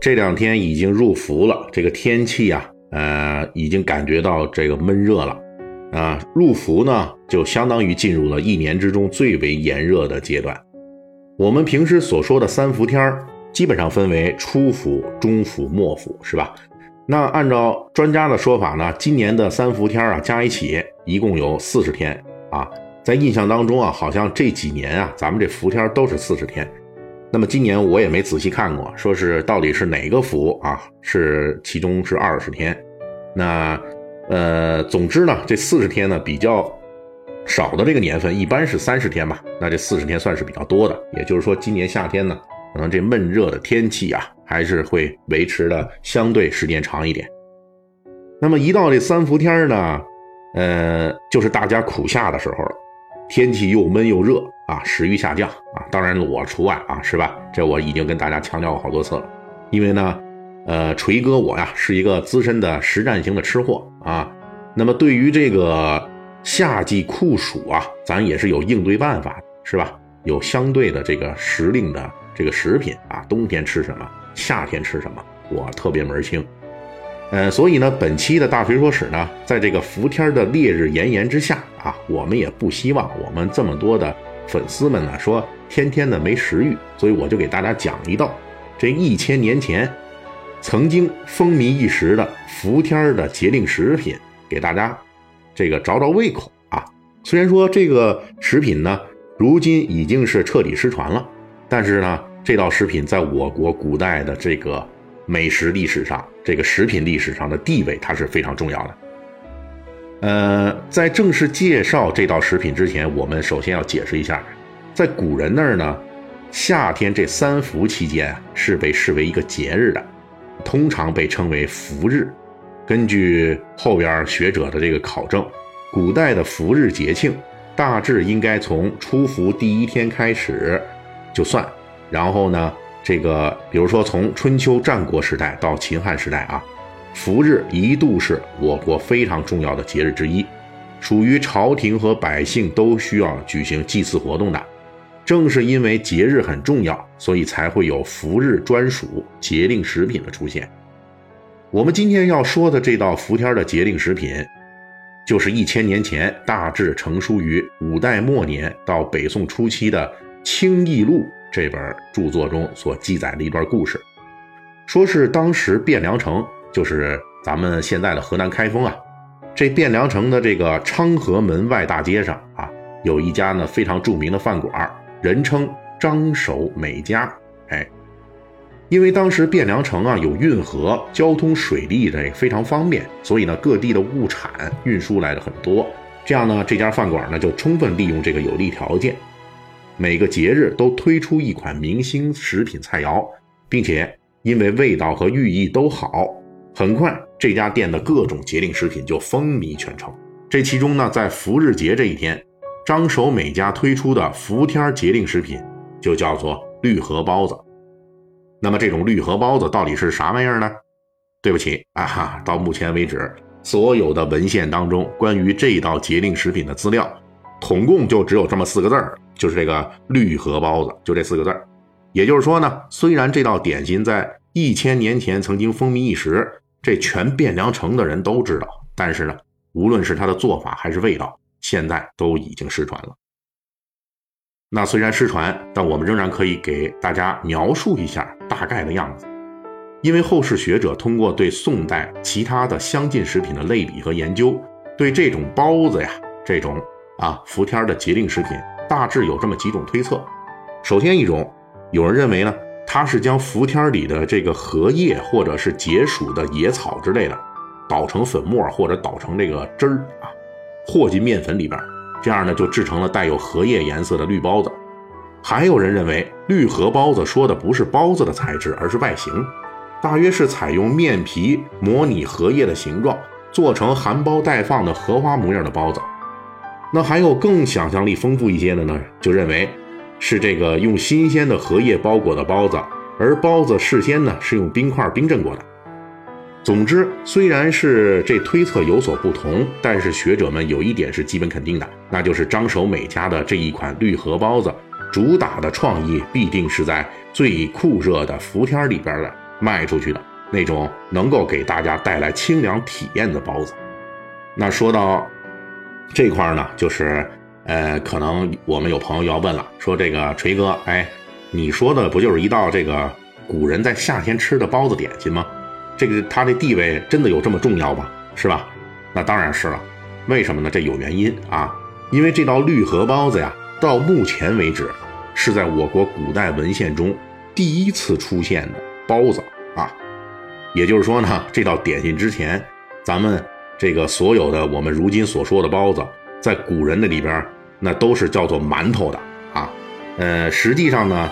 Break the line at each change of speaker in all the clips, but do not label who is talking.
这两天已经入伏了，这个天气啊，呃，已经感觉到这个闷热了，啊，入伏呢，就相当于进入了一年之中最为炎热的阶段。我们平时所说的三伏天儿，基本上分为初伏、中伏、末伏，是吧？那按照专家的说法呢，今年的三伏天啊，加一起一共有四十天啊。在印象当中啊，好像这几年啊，咱们这伏天都是四十天。那么今年我也没仔细看过，说是到底是哪个伏啊？是其中是二十天，那呃，总之呢，这四十天呢比较少的这个年份，一般是三十天吧。那这四十天算是比较多的，也就是说今年夏天呢，可能这闷热的天气啊，还是会维持的相对时间长一点。那么一到这三伏天呢，呃，就是大家苦夏的时候了。天气又闷又热啊，食欲下降啊，当然我除外啊，是吧？这我已经跟大家强调过好多次了。因为呢，呃，锤哥我呀是一个资深的实战型的吃货啊。那么对于这个夏季酷暑啊，咱也是有应对办法，是吧？有相对的这个时令的这个食品啊，冬天吃什么，夏天吃什么，我特别门清。呃，所以呢，本期的大锤说史呢，在这个伏天的烈日炎炎之下啊，我们也不希望我们这么多的粉丝们呢说天天的没食欲，所以我就给大家讲一道这一千年前曾经风靡一时的伏天的节令食品，给大家这个找找胃口啊。虽然说这个食品呢，如今已经是彻底失传了，但是呢，这道食品在我国古代的这个。美食历史上，这个食品历史上的地位，它是非常重要的。呃，在正式介绍这道食品之前，我们首先要解释一下，在古人那儿呢，夏天这三伏期间是被视为一个节日的，通常被称为伏日。根据后边学者的这个考证，古代的伏日节庆大致应该从初伏第一天开始就算，然后呢。这个，比如说从春秋战国时代到秦汉时代啊，伏日一度是我国非常重要的节日之一，属于朝廷和百姓都需要举行祭祀活动的。正是因为节日很重要，所以才会有伏日专属节令食品的出现。我们今天要说的这道伏天的节令食品，就是一千年前大致成书于五代末年到北宋初期的《清异录》。这本著作中所记载的一段故事，说是当时汴梁城，就是咱们现在的河南开封啊。这汴梁城的这个昌河门外大街上啊，有一家呢非常著名的饭馆，人称张守美家。哎，因为当时汴梁城啊有运河，交通水利这非常方便，所以呢各地的物产运输来的很多。这样呢，这家饭馆呢就充分利用这个有利条件。每个节日都推出一款明星食品菜肴，并且因为味道和寓意都好，很快这家店的各种节令食品就风靡全城。这其中呢，在伏日节这一天，张守美家推出的伏天节令食品就叫做绿荷包子。那么这种绿荷包子到底是啥玩意儿呢？对不起啊哈，到目前为止，所有的文献当中关于这道节令食品的资料，统共就只有这么四个字儿。就是这个绿荷包子，就这四个字儿。也就是说呢，虽然这道点心在一千年前曾经风靡一时，这全汴梁城的人都知道，但是呢，无论是它的做法还是味道，现在都已经失传了。那虽然失传，但我们仍然可以给大家描述一下大概的样子，因为后世学者通过对宋代其他的相近食品的类比和研究，对这种包子呀，这种啊伏天的节令食品。大致有这么几种推测。首先一种，有人认为呢，它是将伏天里的这个荷叶或者是解暑的野草之类的，捣成粉末或者捣成这个汁儿啊，和进面粉里边，这样呢就制成了带有荷叶颜色的绿包子。还有人认为绿荷包子说的不是包子的材质，而是外形，大约是采用面皮模拟荷叶的形状，做成含苞待放的荷花模样的包子。那还有更想象力丰富一些的呢，就认为是这个用新鲜的荷叶包裹的包子，而包子事先呢是用冰块冰镇过的。总之，虽然是这推测有所不同，但是学者们有一点是基本肯定的，那就是张守美家的这一款绿荷包子，主打的创意必定是在最酷热的伏天里边的卖出去的那种能够给大家带来清凉体验的包子。那说到。这块呢，就是，呃，可能我们有朋友要问了，说这个锤哥，哎，你说的不就是一道这个古人在夏天吃的包子点心吗？这个它的地位真的有这么重要吗？是吧？那当然是了。为什么呢？这有原因啊，因为这道绿荷包子呀，到目前为止是在我国古代文献中第一次出现的包子啊。也就是说呢，这道点心之前，咱们。这个所有的我们如今所说的包子，在古人的里边，那都是叫做馒头的啊。呃，实际上呢，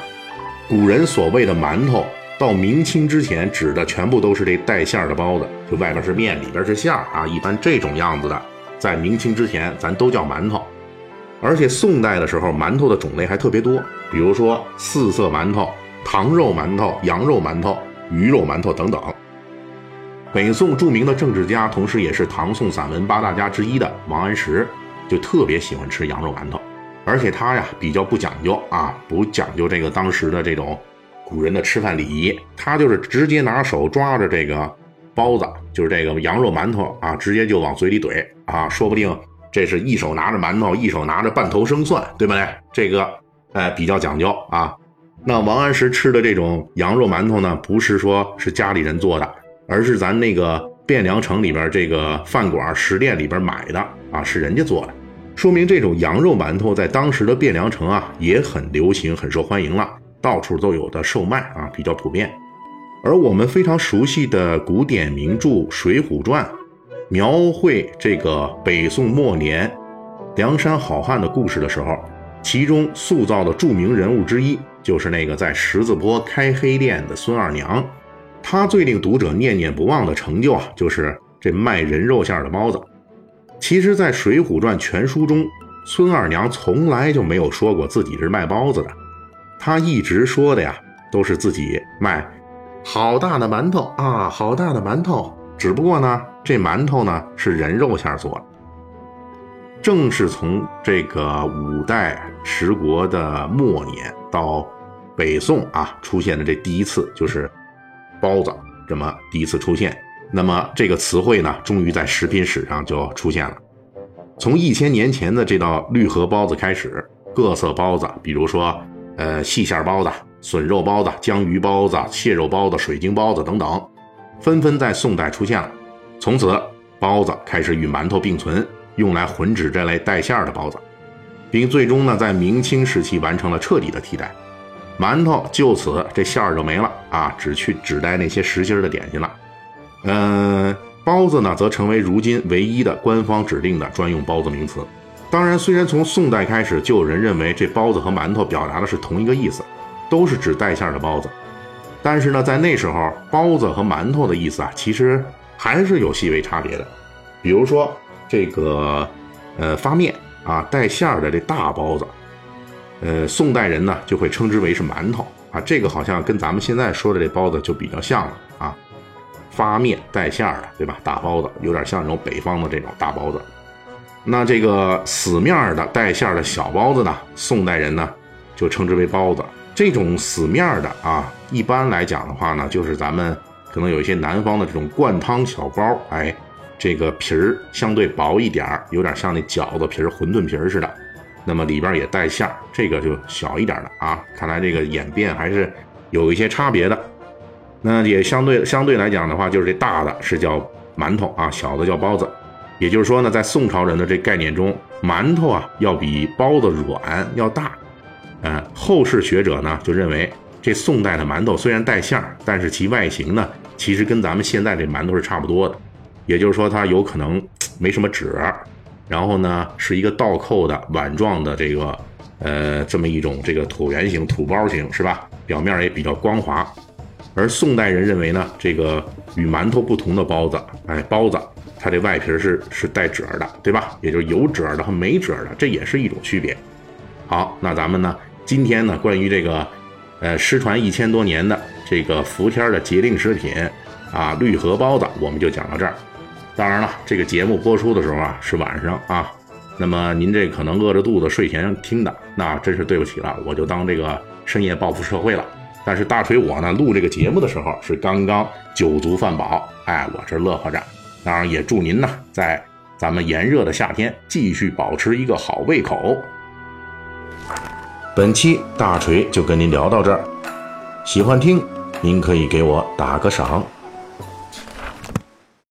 古人所谓的馒头，到明清之前指的全部都是这带馅的包子，就外边是面，里边是馅儿啊。一般这种样子的，在明清之前咱都叫馒头。而且宋代的时候，馒头的种类还特别多，比如说四色馒头、糖肉馒头、羊肉馒头、鱼肉馒头等等。北宋著名的政治家，同时也是唐宋散文八大家之一的王安石，就特别喜欢吃羊肉馒头，而且他呀比较不讲究啊，不讲究这个当时的这种古人的吃饭礼仪，他就是直接拿手抓着这个包子，就是这个羊肉馒头啊，直接就往嘴里怼啊，说不定这是一手拿着馒头，一手拿着半头生蒜，对不对？这个呃比较讲究啊。那王安石吃的这种羊肉馒头呢，不是说是家里人做的。而是咱那个汴梁城里边这个饭馆食店里边买的啊，是人家做的，说明这种羊肉馒头在当时的汴梁城啊也很流行、很受欢迎了，到处都有的售卖啊，比较普遍。而我们非常熟悉的古典名著《水浒传》，描绘这个北宋末年梁山好汉的故事的时候，其中塑造的著名人物之一就是那个在十字坡开黑店的孙二娘。他最令读者念念不忘的成就啊，就是这卖人肉馅的包子。其实，在《水浒传》全书中，孙二娘从来就没有说过自己是卖包子的，她一直说的呀，都是自己卖好大的馒头啊，好大的馒头。只不过呢，这馒头呢是人肉馅做的。正是从这个五代十国的末年到北宋啊，出现的这第一次就是。包子这么第一次出现，那么这个词汇呢，终于在食品史上就出现了。从一千年前的这道绿荷包子开始，各色包子，比如说呃细馅包子、笋肉包子、江鱼包子、蟹肉包子、水晶包子等等，纷纷在宋代出现了。从此，包子开始与馒头并存，用来混指这类带馅的包子，并最终呢，在明清时期完成了彻底的替代。馒头就此这馅儿就没了啊，只去只带那些实心的点心了。嗯，包子呢，则成为如今唯一的官方指定的专用包子名词。当然，虽然从宋代开始就有人认为这包子和馒头表达的是同一个意思，都是指带馅的包子，但是呢，在那时候，包子和馒头的意思啊，其实还是有细微差别的。比如说这个呃发面啊带馅儿的这大包子。呃，宋代人呢就会称之为是馒头啊，这个好像跟咱们现在说的这包子就比较像了啊，发面带馅儿的，对吧？大包子有点像那种北方的这种大包子。那这个死面的带馅儿的小包子呢，宋代人呢就称之为包子。这种死面的啊，一般来讲的话呢，就是咱们可能有一些南方的这种灌汤小包，哎，这个皮儿相对薄一点儿，有点像那饺子皮儿、馄饨皮儿似的。那么里边也带馅儿，这个就小一点的啊。看来这个演变还是有一些差别的。那也相对相对来讲的话，就是这大的是叫馒头啊，小的叫包子。也就是说呢，在宋朝人的这概念中，馒头啊要比包子软要大。嗯，后世学者呢就认为，这宋代的馒头虽然带馅儿，但是其外形呢其实跟咱们现在这馒头是差不多的。也就是说，它有可能没什么褶。然后呢，是一个倒扣的碗状的这个，呃，这么一种这个椭圆形土包形，是吧？表面也比较光滑。而宋代人认为呢，这个与馒头不同的包子，哎，包子它这外皮是是带褶的，对吧？也就是有褶的和没褶的，这也是一种区别。好，那咱们呢，今天呢，关于这个，呃，失传一千多年的这个伏天的节令食品啊，绿荷包子，我们就讲到这儿。当然了，这个节目播出的时候啊，是晚上啊，那么您这可能饿着肚子睡前听的，那真是对不起了，我就当这个深夜报复社会了。但是大锤我呢录这个节目的时候是刚刚酒足饭饱，哎，我这乐呵着。当然也祝您呢在咱们炎热的夏天继续保持一个好胃口。本期大锤就跟您聊到这儿，喜欢听您可以给我打个赏。